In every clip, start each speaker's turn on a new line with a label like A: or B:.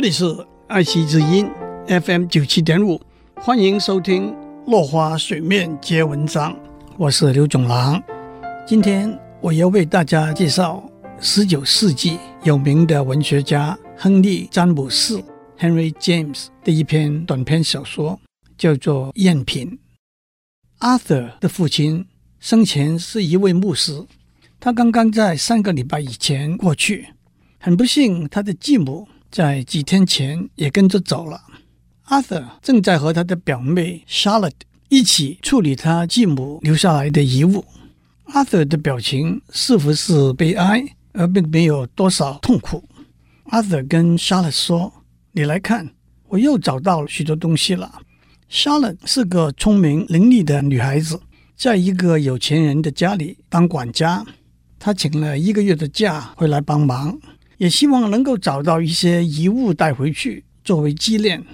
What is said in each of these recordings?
A: 这里是爱惜之音 FM 九七点五，欢迎收听《落花水面皆文章》，我是刘总郎。今天我要为大家介绍十九世纪有名的文学家亨利·詹姆士 （Henry James） 的一篇短篇小说，叫做《赝品》。Arthur 的父亲生前是一位牧师，他刚刚在三个礼拜以前过去。很不幸，他的继母在几天前也跟着走了。Arthur 正在和他的表妹 Charlotte 一起处理他继母留下来的遗物。Arthur 的表情似乎是悲哀，而并没有多少痛苦。Arthur 跟 Charlotte 说：“你来看，我又找到许多东西了。” Charlotte 是个聪明伶俐的女孩子，在一个有钱人的家里当管家。她请了一个月的假回来帮忙。也希望能够找到一些遗物带回去作为纪念。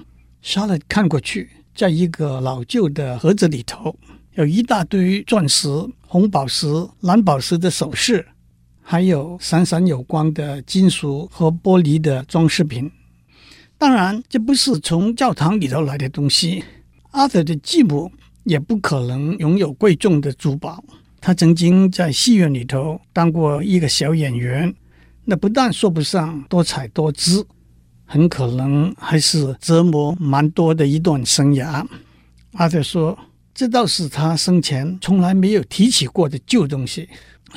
A: 莎乐看过去，在一个老旧的盒子里头，有一大堆钻石、红宝石、蓝宝石的首饰，还有闪闪有光的金属和玻璃的装饰品。当然，这不是从教堂里头来的东西。阿德的继母也不可能拥有贵重的珠宝。他曾经在戏院里头当过一个小演员。那不但说不上多彩多姿，很可能还是折磨蛮多的一段生涯。阿德说：“这倒是他生前从来没有提起过的旧东西。”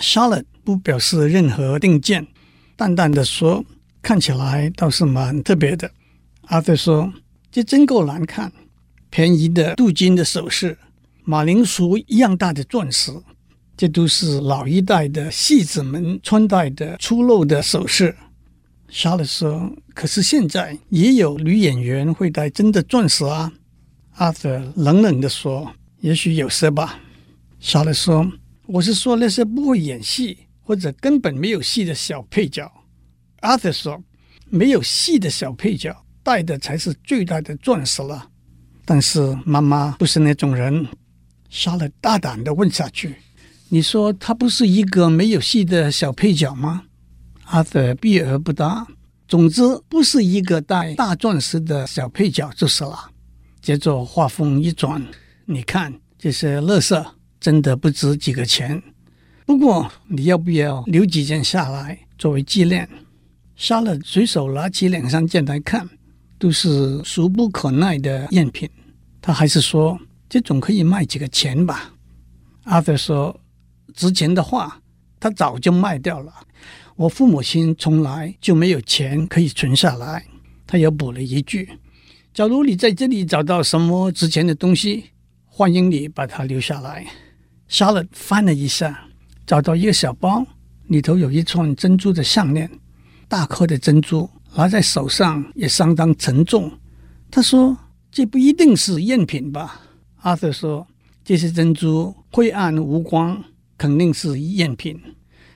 A: 莎伦不表示任何定见，淡淡的说：“看起来倒是蛮特别的。”阿德说：“这真够难看，便宜的镀金的首饰，马铃薯一样大的钻石。”这都是老一代的戏子们穿戴的粗陋的首饰。莎乐说：“可是现在也有女演员会戴真的钻石啊。”阿德冷冷地说：“也许有些吧。”莎乐说：“我是说那些不会演戏或者根本没有戏的小配角。”阿德说：“没有戏的小配角戴的才是最大的钻石了。”但是妈妈不是那种人。莎乐大胆地问下去。你说他不是一个没有戏的小配角吗？阿德避而不答。总之，不是一个带大钻石的小配角就是了。接着话锋一转，你看这些垃圾真的不值几个钱。不过你要不要留几件下来作为纪念？莎乐随手拿起两三件来看，都是俗不可耐的赝品。他还是说，这总可以卖几个钱吧？阿德说。值钱的话，他早就卖掉了。我父母亲从来就没有钱可以存下来。他又补了一句：“假如你在这里找到什么值钱的东西，欢迎你把它留下来。”莎乐翻了一下，找到一个小包，里头有一串珍珠的项链，大颗的珍珠，拿在手上也相当沉重。他说：“这不一定是赝品吧？”阿瑟说：“这些珍珠晦暗无光。”肯定是赝品，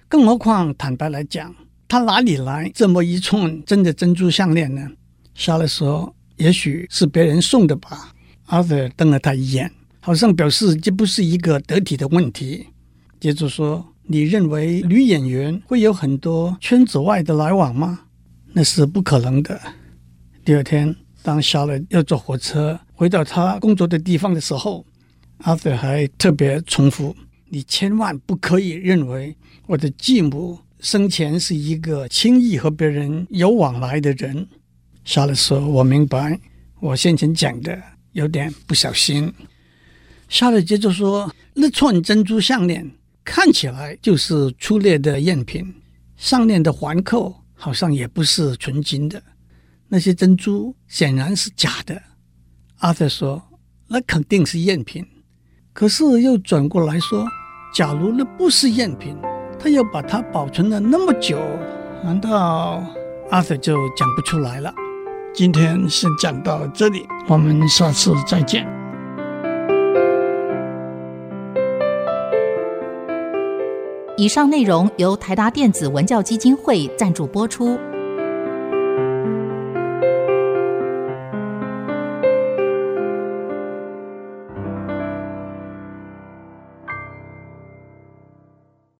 A: 更何况坦白来讲，他哪里来这么一串真的珍珠项链呢？莎乐说：“也许是别人送的吧。”阿德瞪了他一眼，好像表示这不是一个得体的问题。接着说：“你认为女演员会有很多圈子外的来往吗？那是不可能的。”第二天，当莎乐要坐火车回到他工作的地方的时候，阿德还特别重复。你千万不可以认为我的继母生前是一个轻易和别人有往来的人。莎拉说：“我明白，我先前讲的有点不小心。”莎拉接着说：“那串珍珠项链看起来就是粗劣的赝品，上面的环扣好像也不是纯金的，那些珍珠显然是假的。”阿德说：“那肯定是赝品。”可是又转过来说。假如那不是赝品，他又把它保存了那么久，难道阿德就讲不出来了？今天先讲到这里，我们下次再见。
B: 以上内容由台达电子文教基金会赞助播出。